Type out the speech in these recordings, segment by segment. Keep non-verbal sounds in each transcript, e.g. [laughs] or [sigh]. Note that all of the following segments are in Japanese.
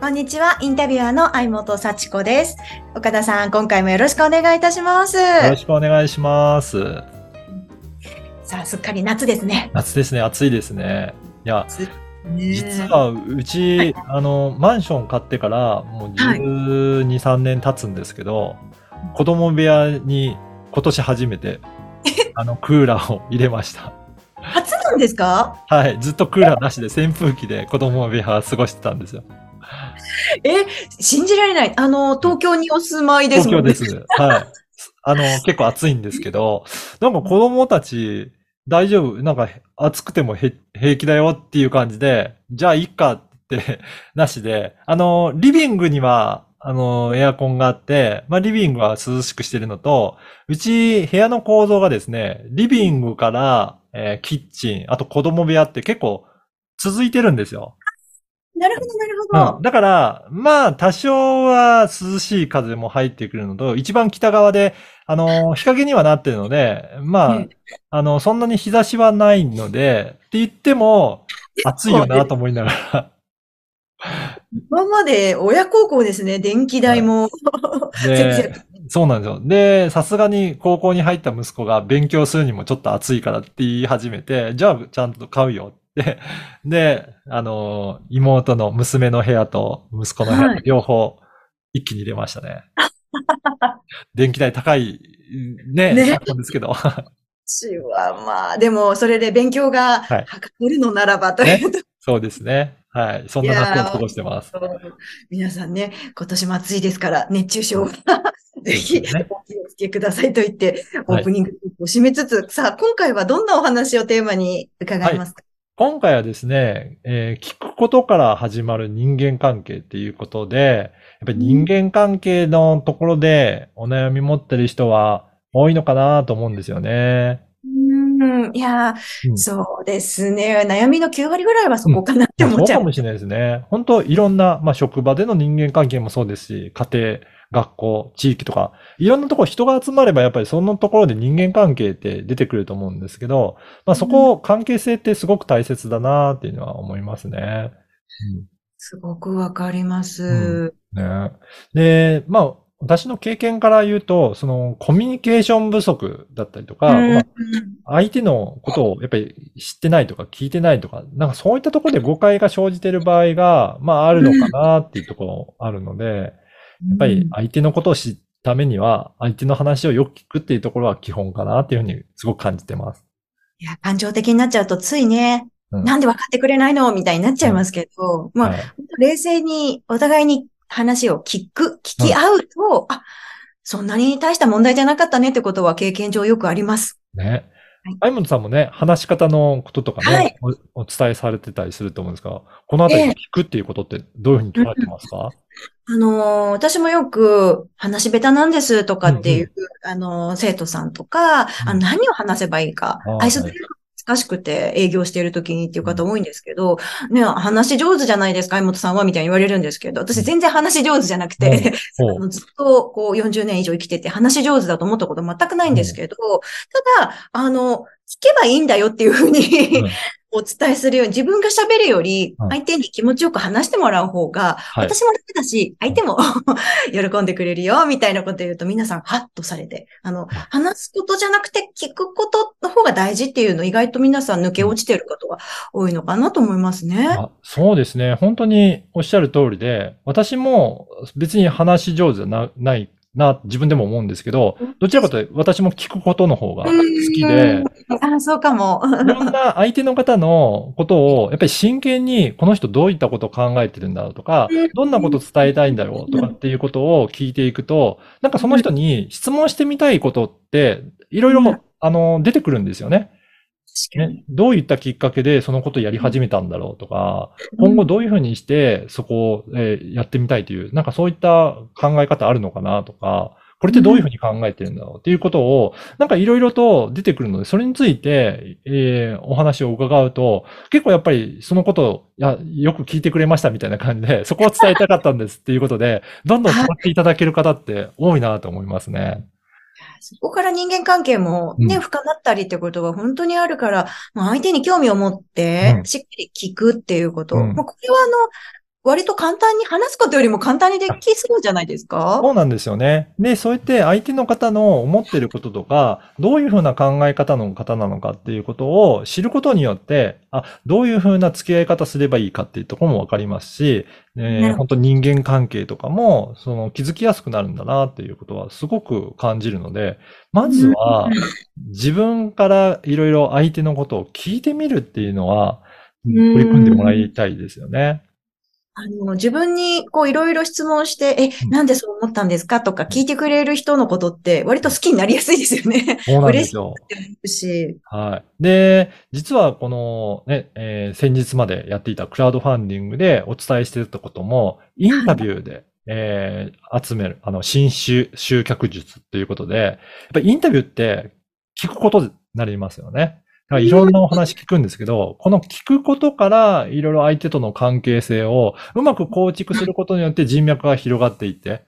こんにちは、インタビュアーの相本幸子です。岡田さん、今回もよろしくお願いいたします。よろしくお願いします。さあ、すっかり夏ですね。夏ですね、暑いですね。いや、実実はうち、あの、マンション買ってからもうはい12、3年経つんですけど、子供部屋に今年初めて、あの、クーラーを入れました。初なんですか？はい、ずっとクーラーなしで扇風機で子供部屋過ごしてたんですよ。[laughs] え、信じられない。あの、東京にお住まいですもんね。東京です。はい。[laughs] あの、結構暑いんですけど、なんか子供たち、大丈夫？なんか暑くてもへ平気だよっていう感じで、じゃあいいかって、[laughs] なしで、あの、リビングには、あの、エアコンがあって、まあ、リビングは涼しくしてるのと、うち、部屋の構造がですね、リビングから、えーキッチン、あと子供部屋って結構続いてるんですよ。なるほど、なるほど。うん。だから、まあ、多少は涼しい風も入ってくるのと、一番北側で、あの、日陰にはなってるので、まあえ、あの、そんなに日差しはないので、って言っても、暑いよなと思いながら。今まで親孝行ですね。電気代も。節で約、そうなんですよ。で、さすがに高校に入った息子が勉強するにもちょっと暑いからって言い始めて、じゃあちゃんと買うよって。で、あの、妹の娘の部屋と息子の部屋はい両方一気に入れましたね。[laughs] 電気代高いね、ね昨今ですけど。私はまあ、でも、それで勉強がはいはかれるのならばというと、そうですね。はい。そんな夏を過ごしてます。皆さんね、今年も暑いですから、熱中症は、[laughs] ぜひねお気をつけくださいと言って、オはいープニングを締めつつ、さあ、今回はどんなお話をテーマに伺いますか、今回はですね、えー聞くことから始まる人間関係っていうことで、やっぱり人間関係のところでお悩み持ってる人は多いのかなと思うんですよね。うん、いやー、うんそうですね。悩みの9割ぐらいはそこかなってまあ思っちゃう。そうかもしれないですね。本当いろんな、まあ、職場での人間関係もそうですし、家庭、学校、地域とか、いろんなところ人が集まればやっぱりそのところで人間関係って出てくると思うんですけど、まあ、そこ、関係性ってすごく大切だなっていうのは思いますね。うんすごくわかります。うんね。で、まあ、私の経験から言うと、そのコミュニケーション不足だったりとか、うんまあ相手のことをやっぱり知ってないとか聞いてないとか、なんかそういったところで誤解が生じている場合が、まああるのかなっていうところあるので、やっぱり相手のことを知るためには、相手の話をよく聞くっていうところは基本かなっていうふうにすごく感じてます。いや、感情的になっちゃうとついね、うん。なんで分かってくれないのみたいになっちゃいますけど、まあ、はい。冷静にお互いに話を聞く、聞き合うと、あ、そんなに大した問題じゃなかったねってことは経験上よくあります。ね。はい。相本さんもね、話し方のこととかね、はい。お、お伝えされてたりすると思うんですが、このあたりええ。聞くっていうことってどういうふうに捉えてますか、あのー私もよく話下手なんですとかっていう、あのー生徒さんとか、あうん。の何を話せばいいかあー、愛想で難しくて営業している時にっていう方多いんですけど、ね、話上手じゃないですか、相本さんはみたいに言われるんですけど、私全然話上手じゃなくて、[laughs] ほうあのずっとこう40年以上生きてて話上手だと思ったこと全くないんですけど、ただ、あの、聞けばいいんだよっていうふうに、うん [laughs] お伝えするように、自分が喋るよりうん、相手に気持ちよく話してもらう方が、はい。私も楽だし、相手も [laughs] 喜んでくれるよ、みたいなこと言うと皆さんハッとされて、あの、話すことじゃなくて聞くことの方が大事っていうの意外と皆さん抜け落ちてることが多いのかなと思いますね。あそうですね。本当におっしゃる通りで、私も別に話し上手じゃなないな、自分でも思うんですけど、どちらかというと私も聞くことの方が好きで、うん。あ、そうかも。いろんな相手の方のことを、やっぱり真剣に、この人どういったことを考えてるんだろうとかうん、どんなことを伝えたいんだろうとかっていうことを聞いていくと、なんかその人に質問してみたいことって、いろいろうん、あの、出てくるんですよね。ね、どういったきっかけでそのことをやり始めたんだろうとか、今後どういうふうにしてそこを、えーやってみたいという、なんかそういった考え方あるのかなとか、これってどういうふうに考えてるんだろうっていうことを、なんかいろいろと出てくるので、それについて、えーお話を伺うと、結構やっぱりそのことを、いや、よく聞いてくれましたみたいな感じで、そこを伝えたかったんですっていうことで、どんどん使っていただける方って多いなと思いますね。そこから人間関係もね、うん。深まったりってことが本当にあるから、まあ相手に興味を持ってう、ん。しっかり聞くっていうこと。うん。まあこれはあの、割と簡単に話すことよりも簡単にできそうじゃないですか？そうなんですよね。で、そうやって相手の方の思ってることとか、どういうふうな考え方の方なのかっていうことを知ることによって、あ、どういうふうな付き合い方すればいいかっていうところもわかりますし、えー本当人間関係とかも、その気づきやすくなるんだなっていうことはすごく感じるので、まずはうん自分からいろいろ相手のことを聞いてみるっていうのは、ん取り組んでもらいたいですよね。あの、自分にこういろいろ質問して、え、うんなんでそう思ったんですかとか聞いてくれる人のことって割と好きになりやすいですよね。そうなんですよ。し。はい。で、実はこのね、えー先日までやっていたクラウドファンディングでお伝えしてたことも、インタビューで、えー集める、あの、新集集客術っていうことで、やっぱりインタビューって聞くことになりますよね。いろんなお話聞くんですけど、この聞くことからいろいろ相手との関係性をうまく構築することによって人脈が広がっていって、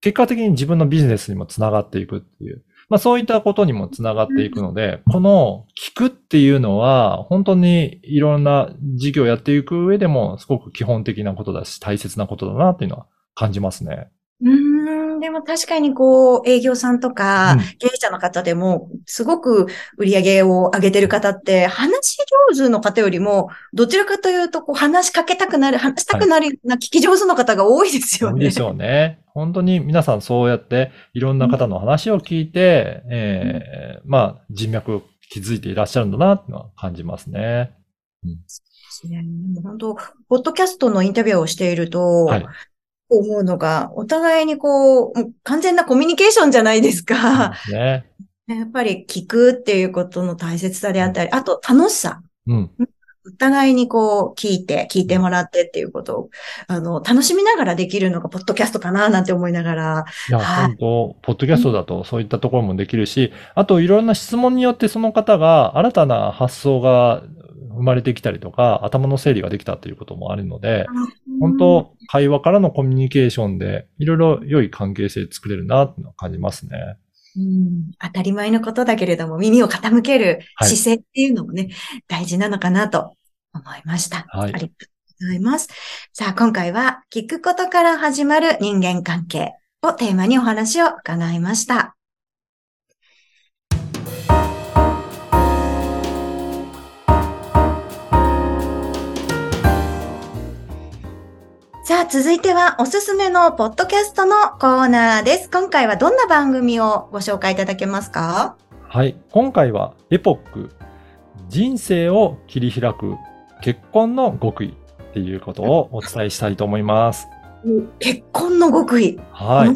結果的に自分のビジネスにもつながっていくっていう。まあそういったことにもつながっていくので、この聞くっていうのは、本当にいろんな事業をやっていく上でも、すごく基本的なことだし、大切なことだなっていうのは感じますね。うーん、でも確かにこう、営業さんとかうん、経営者の方でも、すごく売り上げを上げてる方って、話し上手の方よりも、どちらかというと、こう、話しかけたくなる、話したくなるような聞き上手の方が多いですよね。多いでしょうね。本当に皆さんそうやっていろんな方の話を聞いて、えーまあ人脈を築いていらっしゃるんだなっていうのは感じますね。いやもう本当、ポッドキャストのインタビューをしていると、はい。思うのが、お互いにこう、もう完全なコミュニケーションじゃないですか。ね。[laughs] やっぱり聞くっていうことの大切さであったり、あと楽しさ。うん。お互いにこう、聞いて、聞いてもらってっていうことを、あの、楽しみながらできるのが、ポッドキャストかななんて思いながら。いや、はい本当、ポッドキャストだとそういったところもできるし、あといろんな質問によってその方が新たな発想が生まれてきたりとか、頭の整理ができたということもあるので、本当、会話からのコミュニケーションで、いろいろ良い関係性作れるなっていうのを感じますね。うん当たり前のことだけれども、耳を傾けるはい姿勢っていうのもね、大事なのかなと思いました。はいありがとうございます。さあ、今回は、聞くことから始まる人間関係をテーマにお話を伺いました。さあ、続いてはおすすめのポッドキャストのコーナーです。今回はどんな番組をご紹介いただけますか？はい。今回は、エポック、人生を切り開く結婚の極意っていうことをお伝えしたいと思います。結婚の極意。はい。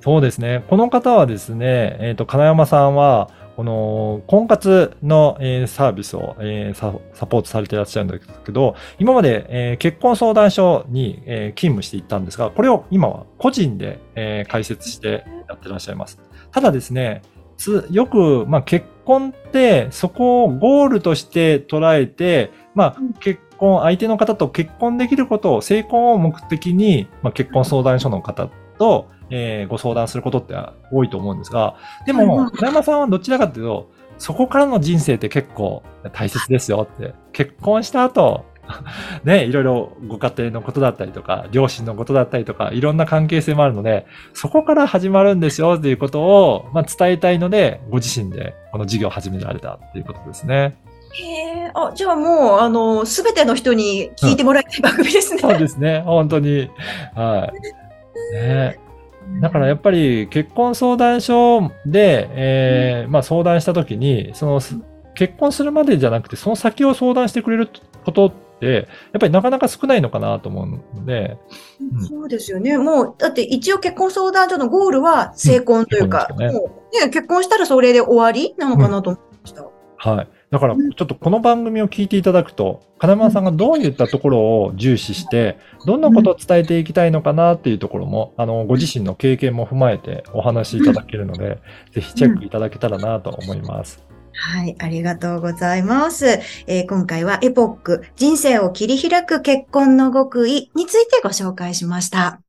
そうですね。この方はですね、えっ、と、金山さんは、この婚活の、えサービスを、えサポートされていらっしゃるんですけど、今まで、え結婚相談所に、え勤務していったんですが、これを今は個人で、え開設してやってらっしゃいます。ただですね、よく、まあ、結婚ってそこをゴールとして捉えて、まあ、結婚、相手の方と結婚できることを、成婚を目的に、まあ、結婚相談所の方と、えーご相談することって多いと思うんですが、でも金山さんはどちらかというと、そこからの人生って結構大切ですよって、結婚した後、[laughs] ね、いろいろご家庭のことだったりとか、両親のことだったりとか、いろんな関係性もあるので、そこから始まるんですよっていうことを、まあ、伝えたいので、ご自身でこの事業を始められたっていうことですね。い。へえ、あ、じゃあもう、あの、すべての人に聞いてもらいたい番組ですね。そうですね、本当に。はい。ねだからやっぱり結婚相談所で、えーまあ、相談したときに、そのす結婚するまでじゃなくて、その先を相談してくれることって、やっぱりなかなか少ないのかなと思うので、うんそうですよね。もう、だって一応結婚相談所のゴールは成婚というか、うん成婚ですよもうね、結婚したらそれで終わりなのかなと思いました。はい。だから、ちょっとこの番組を聞いていただくと、金丸さんがどういったところを重視して、どんなことを伝えていきたいのかなっていうところも、あの、ご自身の経験も踏まえてお話しいただけるので、ぜひチェックいただけたらなと思います。はい、ありがとうございます。えー今回はエポック、人生を切り開く結婚の極意についてご紹介しました。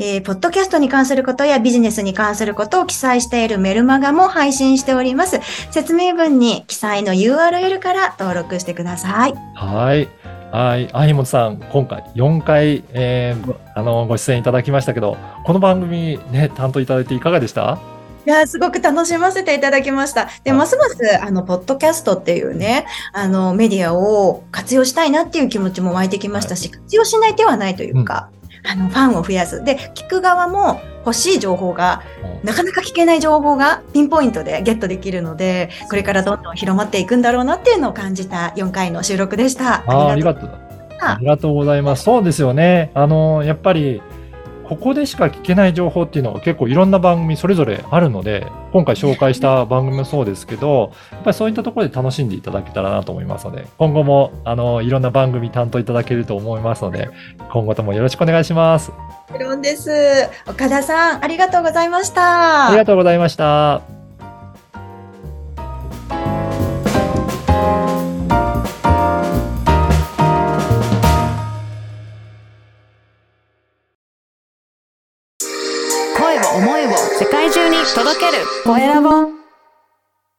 えーポッドキャストに関することやビジネスに関することを記載しているメルマガも配信しております。説明文に記載の URL から登録してください。はい。はい。あひもとさん、今回4回、えーごあの、ご出演いただきましたけど、この番組ね、担当いただいていかがでした？いやー、すごく楽しませていただきました。で、はいますます、あの、ポッドキャストっていうね、あの、メディアを活用したいなっていう気持ちも湧いてきましたし、活用しない手はないというか、あの、ファンを増やす。で、聞く側も欲しい情報が、なかなか聞けない情報がピンポイントでゲットできるので、これからどんどん広まっていくんだろうなっていうのを感じた4回の収録でした。ありがとう。とう。ありがとうございます。そうですよね。あの、やっぱり、ここでしか聞けない情報っていうのが結構いろんな番組それぞれあるので、今回紹介した番組もそうですけど、やっぱりそういったところで楽しんでいただけたらなと思いますので、今後も、あの、いろんな番組担当いただけると思いますので、今後ともよろしくお願いします。もちろんです。岡田さん、ありがとうございました。ありがとうございました。Dorénavant